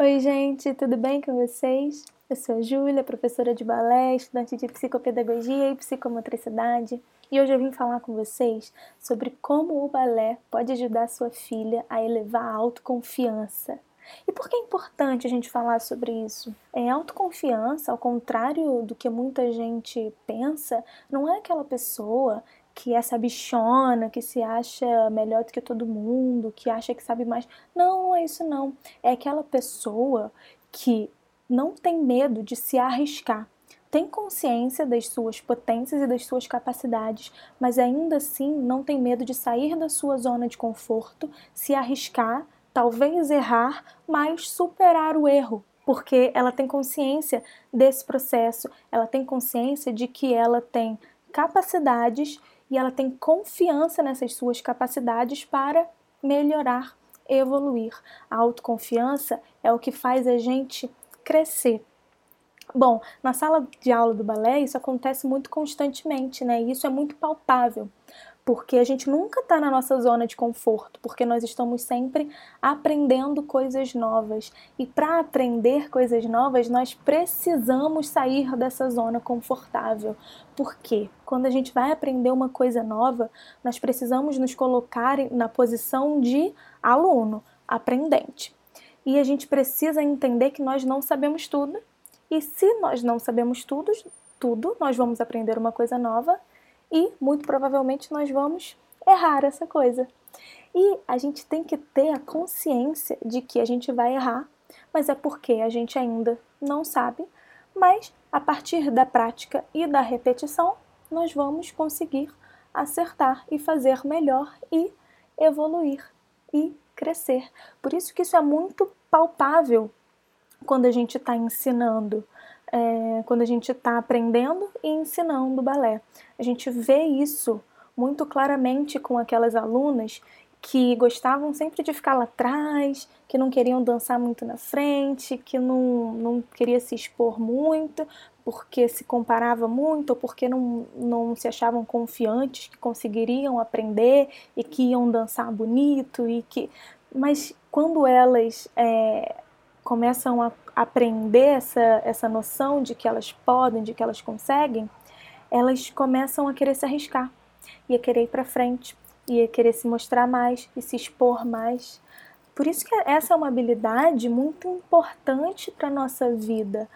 Oi, gente, tudo bem com vocês? Eu sou a Júlia, professora de balé, estudante de psicopedagogia e psicomotricidade, e hoje eu vim falar com vocês sobre como o balé pode ajudar sua filha a elevar a autoconfiança. E por que é importante a gente falar sobre isso? É autoconfiança, ao contrário do que muita gente pensa, não é aquela pessoa que é sabichona, que se acha melhor do que todo mundo, que acha que sabe mais. Não, não é isso não. É aquela pessoa que não tem medo de se arriscar. Tem consciência das suas potências e das suas capacidades, mas ainda assim não tem medo de sair da sua zona de conforto, se arriscar, talvez errar, mas superar o erro, porque ela tem consciência desse processo, ela tem consciência de que ela tem capacidades e ela tem confiança nessas suas capacidades para melhorar, evoluir. A autoconfiança é o que faz a gente crescer. Bom, na sala de aula do balé isso acontece muito constantemente, né? Isso é muito palpável porque a gente nunca está na nossa zona de conforto, porque nós estamos sempre aprendendo coisas novas. E para aprender coisas novas, nós precisamos sair dessa zona confortável. Porque quando a gente vai aprender uma coisa nova, nós precisamos nos colocar na posição de aluno, aprendente. E a gente precisa entender que nós não sabemos tudo. E se nós não sabemos tudo, tudo, nós vamos aprender uma coisa nova e muito provavelmente nós vamos errar essa coisa. E a gente tem que ter a consciência de que a gente vai errar, mas é porque a gente ainda não sabe, mas a partir da prática e da repetição, nós vamos conseguir acertar e fazer melhor e evoluir e crescer. Por isso que isso é muito palpável quando a gente está ensinando é, quando a gente está aprendendo e ensinando balé. A gente vê isso muito claramente com aquelas alunas que gostavam sempre de ficar lá atrás, que não queriam dançar muito na frente, que não, não queria se expor muito, porque se comparava muito, ou porque não, não se achavam confiantes que conseguiriam aprender e que iam dançar bonito e que. Mas quando elas é, começam a aprender essa, essa noção de que elas podem, de que elas conseguem, elas começam a querer se arriscar e a querer ir para frente e a querer se mostrar mais e se expor mais. Por isso que essa é uma habilidade muito importante para nossa vida,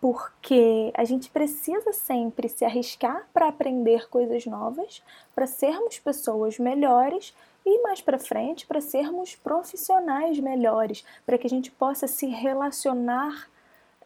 porque a gente precisa sempre se arriscar para aprender coisas novas, para sermos pessoas melhores e mais para frente para sermos profissionais melhores, para que a gente possa se relacionar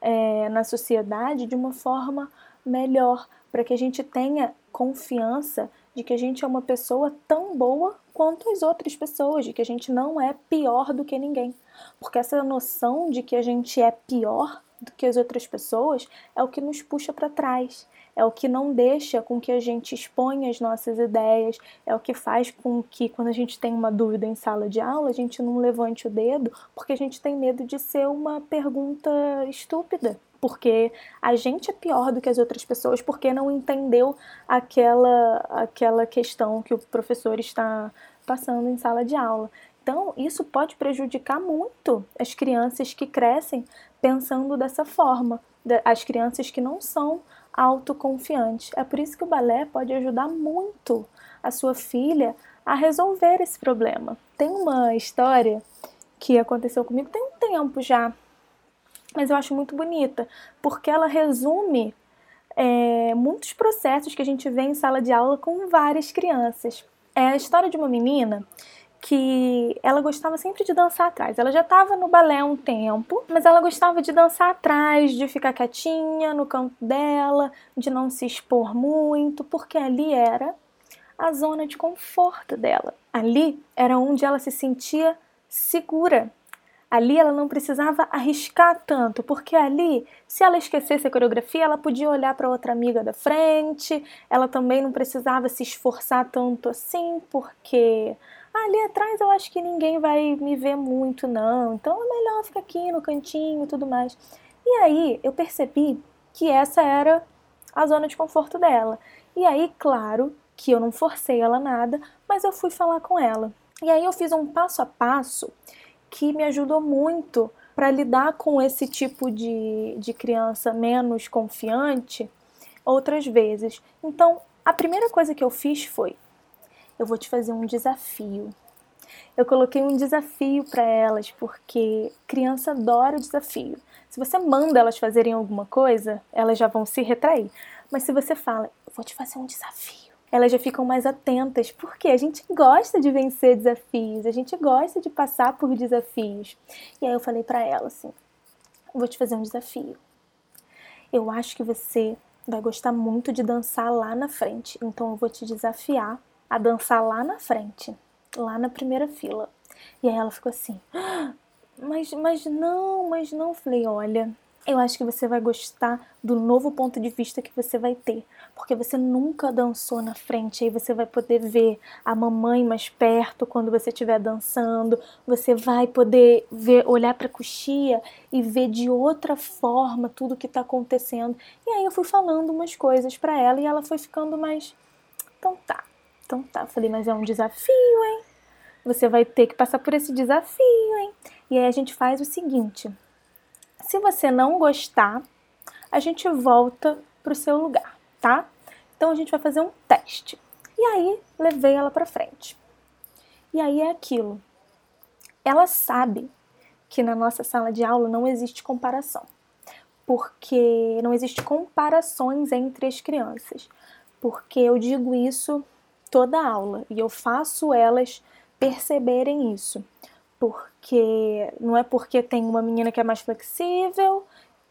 é, na sociedade de uma forma melhor, para que a gente tenha confiança de que a gente é uma pessoa tão boa quanto as outras pessoas, de que a gente não é pior do que ninguém. Porque essa noção de que a gente é pior do que as outras pessoas é o que nos puxa para trás, é o que não deixa com que a gente exponha as nossas ideias, é o que faz com que quando a gente tem uma dúvida em sala de aula, a gente não levante o dedo, porque a gente tem medo de ser uma pergunta estúpida. Porque a gente é pior do que as outras pessoas porque não entendeu aquela, aquela questão que o professor está passando em sala de aula. Então, isso pode prejudicar muito as crianças que crescem pensando dessa forma, as crianças que não são autoconfiantes. É por isso que o balé pode ajudar muito a sua filha a resolver esse problema. Tem uma história que aconteceu comigo tem um tempo já, mas eu acho muito bonita, porque ela resume é, muitos processos que a gente vê em sala de aula com várias crianças. É a história de uma menina que ela gostava sempre de dançar atrás. Ela já estava no balé há um tempo, mas ela gostava de dançar atrás, de ficar quietinha no canto dela, de não se expor muito, porque ali era a zona de conforto dela. Ali era onde ela se sentia segura. Ali ela não precisava arriscar tanto, porque ali, se ela esquecesse a coreografia, ela podia olhar para outra amiga da frente, ela também não precisava se esforçar tanto assim, porque ali atrás eu acho que ninguém vai me ver muito, não, então é melhor ficar aqui no cantinho e tudo mais. E aí eu percebi que essa era a zona de conforto dela. E aí, claro, que eu não forcei ela nada, mas eu fui falar com ela. E aí eu fiz um passo a passo que me ajudou muito para lidar com esse tipo de, de criança menos confiante outras vezes. Então, a primeira coisa que eu fiz foi: eu vou te fazer um desafio. Eu coloquei um desafio para elas, porque criança adora desafio. Se você manda elas fazerem alguma coisa, elas já vão se retrair. Mas se você fala, eu vou te fazer um desafio, elas já ficam mais atentas, porque a gente gosta de vencer desafios, a gente gosta de passar por desafios. E aí eu falei para ela assim: vou te fazer um desafio. Eu acho que você vai gostar muito de dançar lá na frente, então eu vou te desafiar a dançar lá na frente lá na primeira fila. E aí ela ficou assim, ah, mas, mas não, mas não. Falei, olha, eu acho que você vai gostar do novo ponto de vista que você vai ter, porque você nunca dançou na frente, aí você vai poder ver a mamãe mais perto quando você estiver dançando, você vai poder ver, olhar para a coxia e ver de outra forma tudo que está acontecendo. E aí eu fui falando umas coisas para ela e ela foi ficando mais, então tá, então tá, falei, mas é um desafio, hein? Você vai ter que passar por esse desafio, hein? E aí a gente faz o seguinte: se você não gostar, a gente volta pro seu lugar, tá? Então a gente vai fazer um teste. E aí levei ela para frente. E aí é aquilo. Ela sabe que na nossa sala de aula não existe comparação. Porque não existe comparações entre as crianças. Porque eu digo isso toda aula e eu faço elas perceberem isso. Porque não é porque tem uma menina que é mais flexível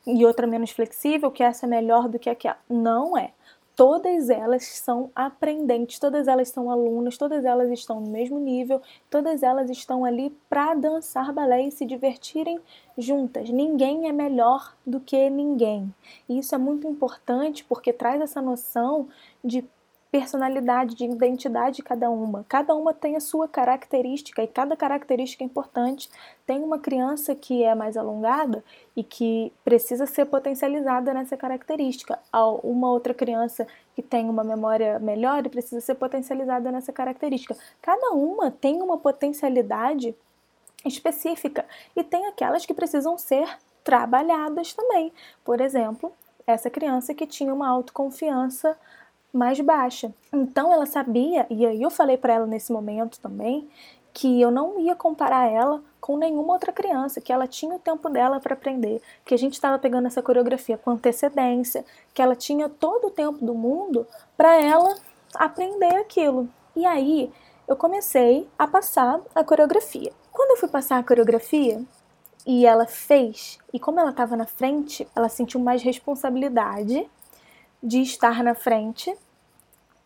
e outra menos flexível que essa é melhor do que aquela. Não é. Todas elas são aprendentes, todas elas são alunas, todas elas estão no mesmo nível, todas elas estão ali para dançar balé e se divertirem juntas. Ninguém é melhor do que ninguém. E isso é muito importante porque traz essa noção de personalidade, de identidade de cada uma. Cada uma tem a sua característica e cada característica é importante. Tem uma criança que é mais alongada e que precisa ser potencializada nessa característica. Uma outra criança que tem uma memória melhor e precisa ser potencializada nessa característica. Cada uma tem uma potencialidade específica e tem aquelas que precisam ser trabalhadas também. Por exemplo, essa criança que tinha uma autoconfiança mais baixa. Então ela sabia, e aí eu falei para ela nesse momento também, que eu não ia comparar ela com nenhuma outra criança, que ela tinha o tempo dela para aprender, que a gente estava pegando essa coreografia com antecedência, que ela tinha todo o tempo do mundo para ela aprender aquilo. E aí eu comecei a passar a coreografia. Quando eu fui passar a coreografia, e ela fez, e como ela estava na frente, ela sentiu mais responsabilidade de estar na frente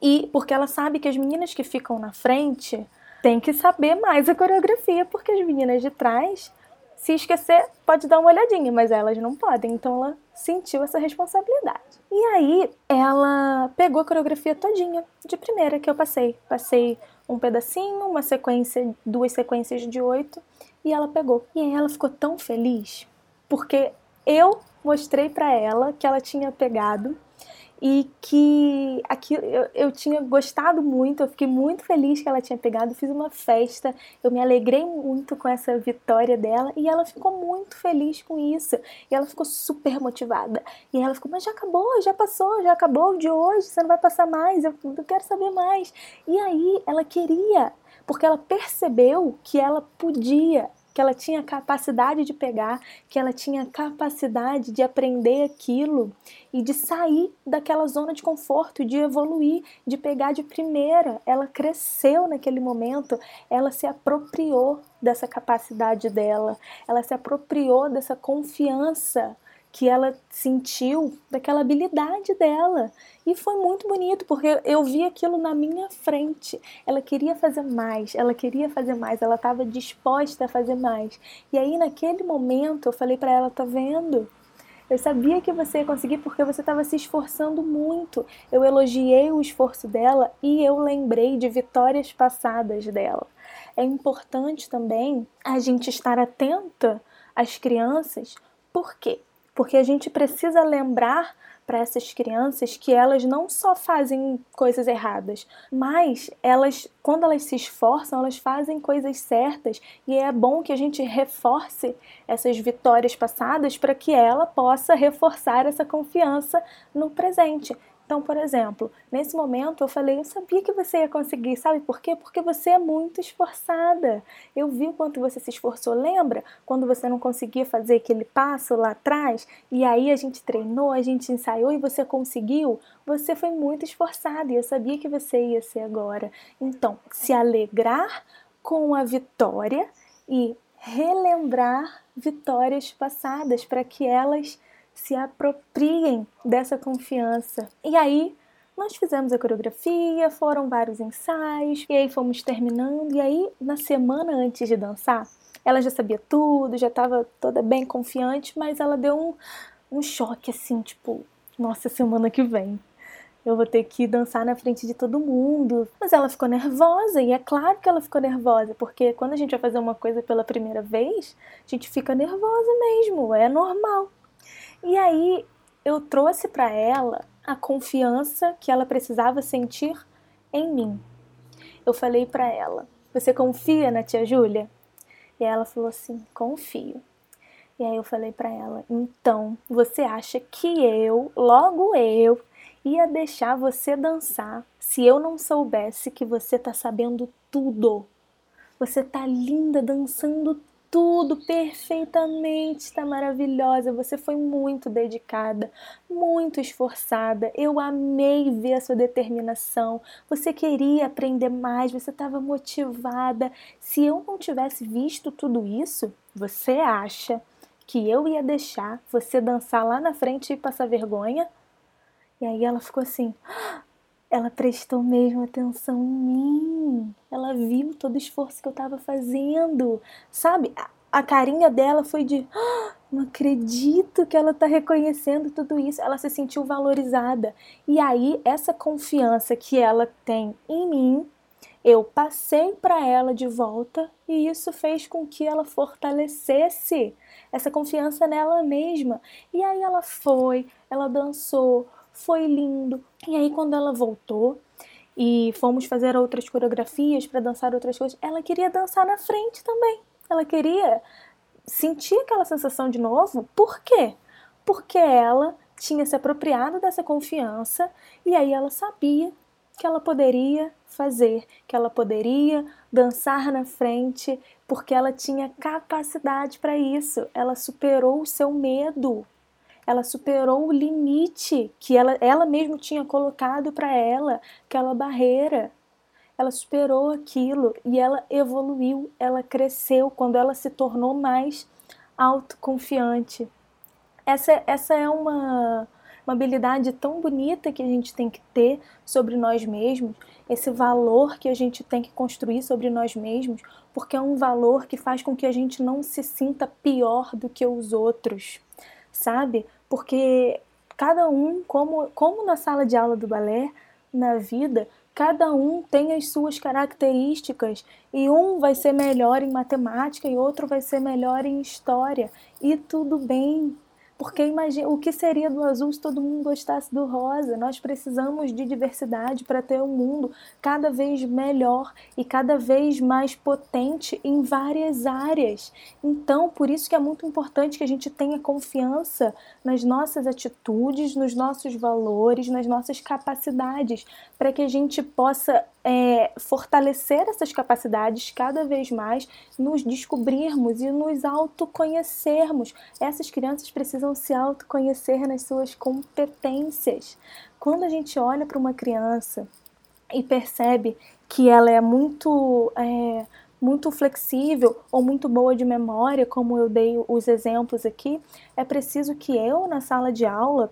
e porque ela sabe que as meninas que ficam na frente têm que saber mais a coreografia, porque as meninas de trás, se esquecer, pode dar uma olhadinha, mas elas não podem. Então ela sentiu essa responsabilidade. E aí ela pegou a coreografia todinha, de primeira que eu passei. Passei um pedacinho, uma sequência, duas sequências de oito, e ela pegou. E aí ela ficou tão feliz, porque eu mostrei para ela que ela tinha pegado e que aquilo, eu, eu tinha gostado muito, eu fiquei muito feliz que ela tinha pegado, fiz uma festa, eu me alegrei muito com essa vitória dela e ela ficou muito feliz com isso. E ela ficou super motivada. E ela ficou, mas já acabou, já passou, já acabou de hoje, você não vai passar mais, eu, eu quero saber mais. E aí ela queria, porque ela percebeu que ela podia que ela tinha capacidade de pegar, que ela tinha capacidade de aprender aquilo e de sair daquela zona de conforto, de evoluir, de pegar de primeira. Ela cresceu naquele momento, ela se apropriou dessa capacidade dela, ela se apropriou dessa confiança que ela sentiu daquela habilidade dela. E foi muito bonito, porque eu vi aquilo na minha frente. Ela queria fazer mais, ela queria fazer mais, ela estava disposta a fazer mais. E aí, naquele momento, eu falei para ela: tá vendo? Eu sabia que você ia conseguir porque você estava se esforçando muito. Eu elogiei o esforço dela e eu lembrei de vitórias passadas dela. É importante também a gente estar atenta às crianças, por quê? Porque a gente precisa lembrar para essas crianças que elas não só fazem coisas erradas, mas elas, quando elas se esforçam, elas fazem coisas certas e é bom que a gente reforce essas vitórias passadas para que ela possa reforçar essa confiança no presente. Então, por exemplo, nesse momento eu falei, eu sabia que você ia conseguir, sabe por quê? Porque você é muito esforçada. Eu vi o quanto você se esforçou. Lembra quando você não conseguia fazer aquele passo lá atrás? E aí a gente treinou, a gente ensaiou e você conseguiu? Você foi muito esforçada e eu sabia que você ia ser agora. Então, se alegrar com a vitória e relembrar vitórias passadas para que elas se apropriem dessa confiança. E aí nós fizemos a coreografia, foram vários ensaios, e aí fomos terminando. E aí, na semana antes de dançar, ela já sabia tudo, já estava toda bem confiante, mas ela deu um, um choque assim, tipo, nossa, semana que vem eu vou ter que dançar na frente de todo mundo. Mas ela ficou nervosa, e é claro que ela ficou nervosa, porque quando a gente vai fazer uma coisa pela primeira vez, a gente fica nervosa mesmo, é normal. E aí eu trouxe para ela a confiança que ela precisava sentir em mim. Eu falei para ela: "Você confia na tia Júlia?" E ela falou assim: "Confio". E aí eu falei para ela: "Então, você acha que eu, logo eu, ia deixar você dançar se eu não soubesse que você tá sabendo tudo? Você tá linda dançando tudo perfeitamente, está maravilhosa. Você foi muito dedicada, muito esforçada. Eu amei ver a sua determinação. Você queria aprender mais, você estava motivada. Se eu não tivesse visto tudo isso, você acha que eu ia deixar você dançar lá na frente e passar vergonha? E aí ela ficou assim. Ela prestou mesmo atenção em mim. Ela viu todo o esforço que eu estava fazendo. Sabe? A, carinha dela foi de. Ah, não acredito que ela está reconhecendo tudo isso. Ela se sentiu valorizada. E aí, essa confiança que ela tem em mim, eu passei para ela de volta e isso fez com que ela fortalecesse essa confiança nela mesma. E aí ela foi, ela dançou, foi lindo. E aí, quando ela voltou e fomos fazer outras coreografias para dançar outras coisas, ela queria dançar na frente também. Ela queria sentir aquela sensação de novo. Por quê? Porque ela tinha se apropriado dessa confiança e aí ela sabia que ela poderia fazer, que ela poderia dançar na frente, porque ela tinha capacidade para isso. Ela superou o seu medo ela superou o limite que ela, ela mesma tinha colocado para ela, aquela barreira. Ela superou aquilo e ela evoluiu, ela cresceu quando ela se tornou mais autoconfiante. Essa, essa é uma, uma habilidade tão bonita que a gente tem que ter sobre nós mesmos, esse valor que a gente tem que construir sobre nós mesmos, porque é um valor que faz com que a gente não se sinta pior do que os outros, sabe? Porque cada um, como, como na sala de aula do balé, na vida, cada um tem as suas características. E um vai ser melhor em matemática e outro vai ser melhor em história. E tudo bem, porque imagina o que seria do azul se todo mundo gostasse do rosa. Nós precisamos de diversidade para ter um mundo cada vez melhor e cada vez mais potente em várias áreas. Então, por isso que é muito importante que a gente tenha confiança nas nossas atitudes, nos nossos valores, nas nossas capacidades, para que a gente possa é, fortalecer essas capacidades cada vez mais, nos descobrirmos e nos autoconhecermos. Essas crianças precisam se autoconhecer nas suas competências. Quando a gente olha para uma criança e percebe que ela é muito. É, muito flexível ou muito boa de memória, como eu dei os exemplos aqui, é preciso que eu, na sala de aula,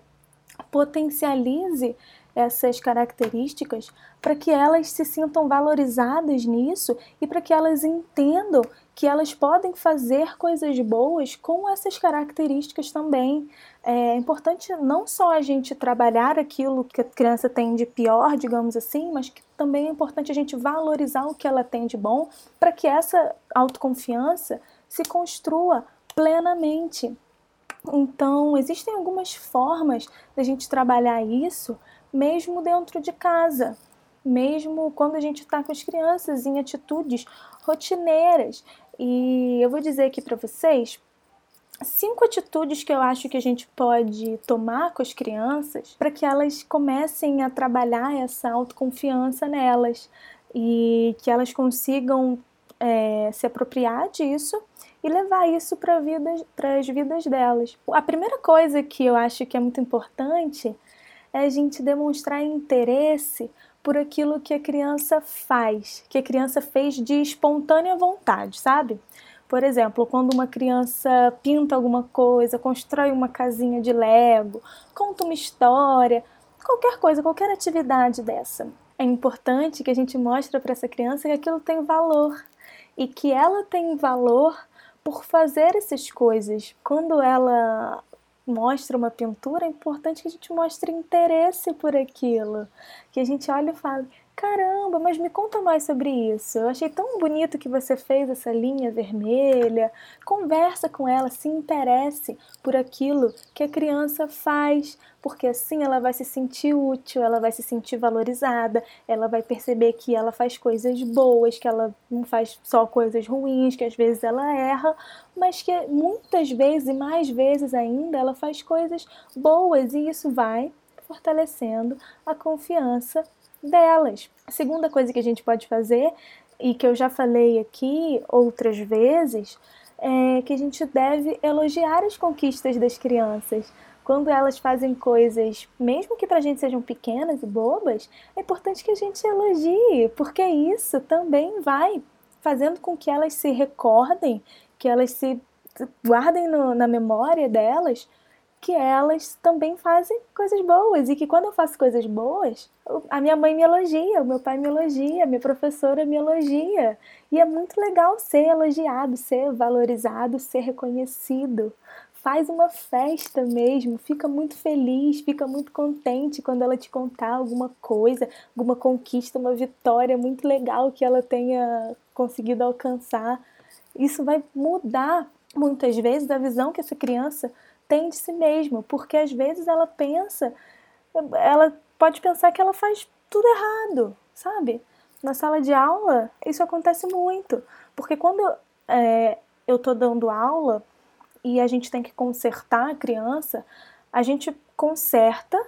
potencialize essas características para que elas se sintam valorizadas nisso e para que elas entendam que elas podem fazer coisas boas com essas características também. É importante não só a gente trabalhar aquilo que a criança tem de pior, digamos assim, mas que também é importante a gente valorizar o que ela tem de bom para que essa autoconfiança se construa plenamente. Então, existem algumas formas da gente trabalhar isso, mesmo dentro de casa, mesmo quando a gente está com as crianças em atitudes rotineiras. E eu vou dizer aqui para vocês cinco atitudes que eu acho que a gente pode tomar com as crianças para que elas comecem a trabalhar essa autoconfiança nelas e que elas consigam é, se apropriar disso e levar isso para vida, as vidas delas. A primeira coisa que eu acho que é muito importante é a gente demonstrar interesse por aquilo que a criança faz, que a criança fez de espontânea vontade, sabe? Por exemplo, quando uma criança pinta alguma coisa, constrói uma casinha de Lego, conta uma história, qualquer coisa, qualquer atividade dessa. É importante que a gente mostre para essa criança que aquilo tem valor e que ela tem valor por fazer essas coisas. Quando ela mostra uma pintura, é importante que a gente mostre interesse por aquilo, que a gente olhe e fale: Caramba, mas me conta mais sobre isso. Eu achei tão bonito que você fez essa linha vermelha. Conversa com ela, se interesse por aquilo que a criança faz, porque assim ela vai se sentir útil, ela vai se sentir valorizada, ela vai perceber que ela faz coisas boas, que ela não faz só coisas ruins, que às vezes ela erra, mas que muitas vezes e mais vezes ainda ela faz coisas boas e isso vai fortalecendo a confiança delas. A segunda coisa que a gente pode fazer, e que eu já falei aqui outras vezes, é que a gente deve elogiar as conquistas das crianças. Quando elas fazem coisas, mesmo que pra gente sejam pequenas e bobas, é importante que a gente elogie, porque isso também vai fazendo com que elas se recordem, que elas se guardem no, na memória delas que elas também fazem coisas boas e que quando eu faço coisas boas, a minha mãe me elogia, o meu pai me elogia, a minha professora me elogia. E é muito legal ser elogiado, ser valorizado, ser reconhecido. Faz uma festa mesmo, fica muito feliz, fica muito contente quando ela te contar alguma coisa, alguma conquista, uma vitória muito legal que ela tenha conseguido alcançar. Isso vai mudar muitas vezes a visão que essa criança tem de si mesma, porque às vezes ela pensa, ela pode pensar que ela faz tudo errado, sabe? Na sala de aula, isso acontece muito, porque quando é, eu estou dando aula e a gente tem que consertar a criança, a gente conserta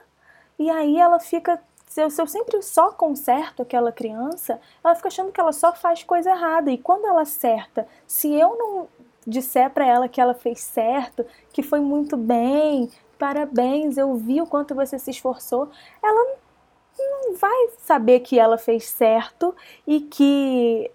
e aí ela fica. Se eu, se eu sempre só conserto aquela criança, ela fica achando que ela só faz coisa errada. E quando ela acerta, se eu não disser para ela que ela fez certo, que foi muito bem, parabéns, eu vi o quanto você se esforçou, ela não vai saber que ela fez certo e que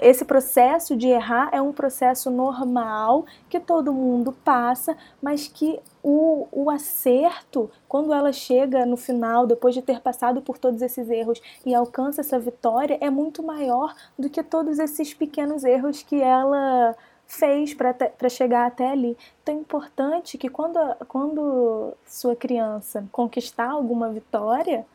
esse processo de errar é um processo normal que todo mundo passa, mas que o, o acerto, quando ela chega no final, depois de ter passado por todos esses erros e alcança essa vitória, é muito maior do que todos esses pequenos erros que ela fez para chegar até ali. Então é importante que quando, quando sua criança conquistar alguma vitória,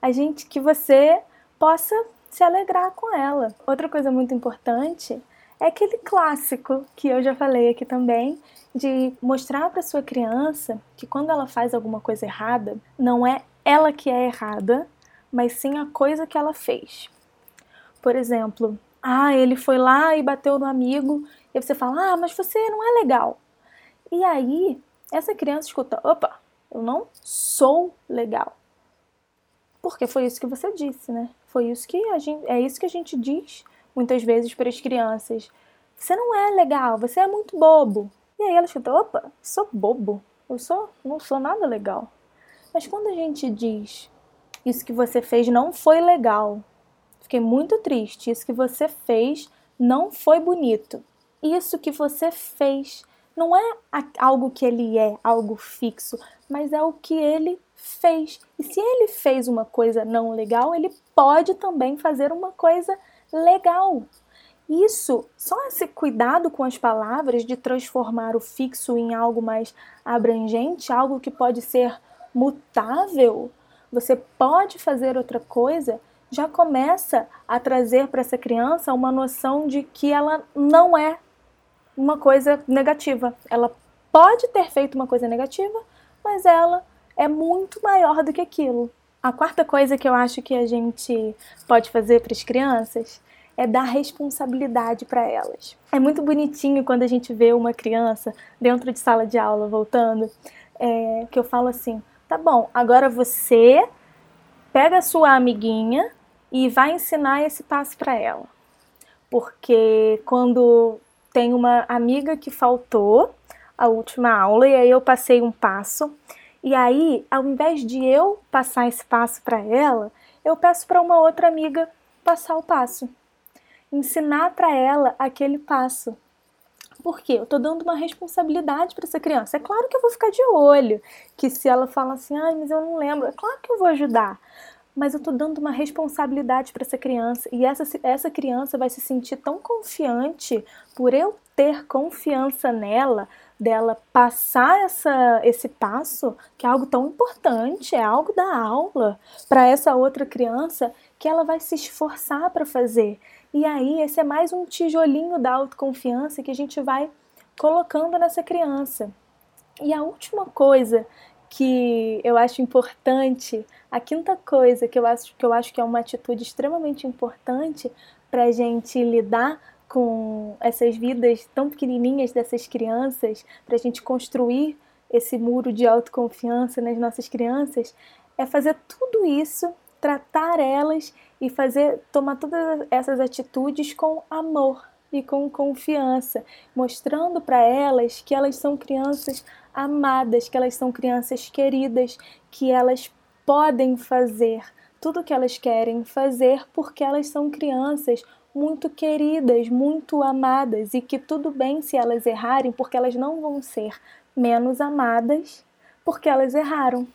a gente que você possa se alegrar com ela. Outra coisa muito importante é aquele clássico que eu já falei aqui também, de mostrar para sua criança que quando ela faz alguma coisa errada, não é ela que é errada, mas sim a coisa que ela fez. Por exemplo, ah, ele foi lá e bateu no amigo e você fala, ah, mas você não é legal. E aí, essa criança escuta, opa, eu não sou legal. Porque foi isso que você disse, né? Foi isso que a gente, é isso que a gente diz muitas vezes para as crianças. Você não é legal, você é muito bobo. E aí ela escuta, opa, sou bobo. Eu sou, não sou nada legal. Mas quando a gente diz isso que você fez não foi legal, fiquei muito triste, isso que você fez não foi bonito isso que você fez. Não é algo que ele é, algo fixo, mas é o que ele fez. E se ele fez uma coisa não legal, ele pode também fazer uma coisa legal. Isso, só esse cuidado com as palavras de transformar o fixo em algo mais abrangente, algo que pode ser mutável, você pode fazer outra coisa, já começa a trazer para essa criança uma noção de que ela não é uma coisa negativa. Ela pode ter feito uma coisa negativa, mas ela é muito maior do que aquilo. A quarta coisa que eu acho que a gente pode fazer para as crianças é dar responsabilidade para elas. É muito bonitinho quando a gente vê uma criança dentro de sala de aula voltando, é, que eu falo assim: tá bom, agora você pega a sua amiguinha e vai ensinar esse passo para ela. Porque quando tem uma amiga que faltou a última aula e aí eu passei um passo, e aí, ao invés de eu passar esse passo para ela, eu peço para uma outra amiga passar o passo ensinar para ela aquele passo. Por quê? Eu estou dando uma responsabilidade para essa criança. É claro que eu vou ficar de olho, que se ela fala assim, ai, mas eu não lembro, é claro que eu vou ajudar. Mas eu estou dando uma responsabilidade para essa criança e essa, essa criança vai se sentir tão confiante por eu ter confiança nela, dela passar essa, esse passo, que é algo tão importante, é algo da aula, para essa outra criança, que ela vai se esforçar para fazer. E aí, esse é mais um tijolinho da autoconfiança que a gente vai colocando nessa criança. E a última coisa que eu acho importante, a quinta coisa que eu acho que, eu acho que é uma atitude extremamente importante para a gente lidar com essas vidas tão pequenininhas dessas crianças, para a gente construir esse muro de autoconfiança nas nossas crianças, é fazer tudo isso tratar elas e fazer tomar todas essas atitudes com amor e com confiança, mostrando para elas que elas são crianças amadas, que elas são crianças queridas, que elas podem fazer tudo o que elas querem fazer porque elas são crianças muito queridas, muito amadas e que tudo bem se elas errarem, porque elas não vão ser menos amadas porque elas erraram.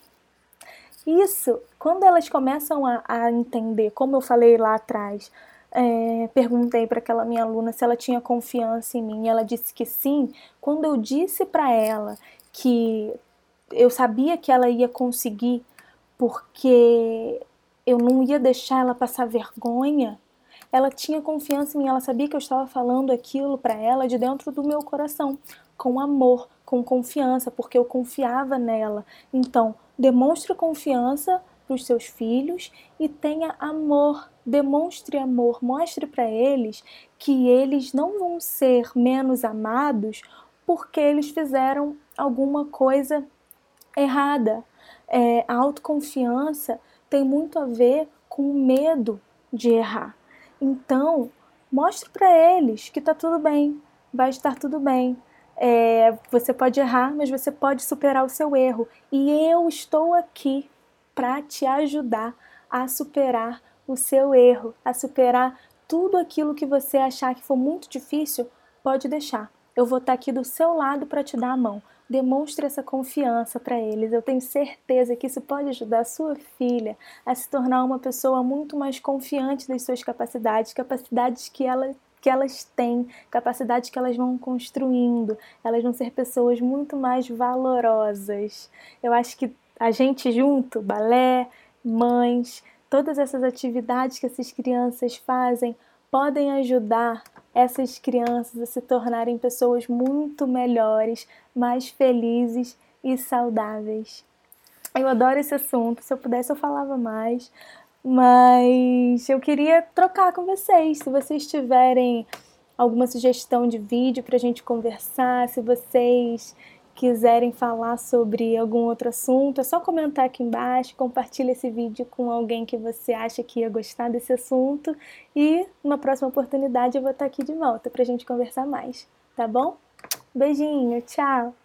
Isso, quando elas começam a, a entender, como eu falei lá atrás, é, perguntei para aquela minha aluna se ela tinha confiança em mim, ela disse que sim. Quando eu disse para ela que eu sabia que ela ia conseguir, porque eu não ia deixar ela passar vergonha, ela tinha confiança em mim, ela sabia que eu estava falando aquilo para ela de dentro do meu coração, com amor, com confiança, porque eu confiava nela. Então, demonstre confiança para os seus filhos e tenha amor, demonstre amor, mostre para eles que eles não vão ser menos amados porque eles fizeram alguma coisa errada. É, a autoconfiança tem muito a ver com o medo de errar. Então, mostre para eles que está tudo bem, vai estar tudo bem. É, você pode errar, mas você pode superar o seu erro. E eu estou aqui para te ajudar a superar o seu erro, a superar tudo aquilo que você achar que for muito difícil, pode deixar. Eu vou estar aqui do seu lado para te dar a mão. Demonstre essa confiança para eles. Eu tenho certeza que isso pode ajudar a sua filha a se tornar uma pessoa muito mais confiante das suas capacidades, capacidades que ela que elas têm, capacidade que elas vão construindo, elas vão ser pessoas muito mais valorosas. Eu acho que a gente junto, balé, mães, todas essas atividades que essas crianças fazem podem ajudar essas crianças a se tornarem pessoas muito melhores, mais felizes e saudáveis. Eu adoro esse assunto, se eu pudesse eu falava mais, mas eu queria trocar com vocês. Se vocês tiverem alguma sugestão de vídeo para a gente conversar, se vocês quiserem falar sobre algum outro assunto, é só comentar aqui embaixo, compartilhe esse vídeo com alguém que você acha que ia gostar desse assunto e numa próxima oportunidade eu vou estar aqui de volta para a gente conversar mais, tá bom? Beijinho, tchau!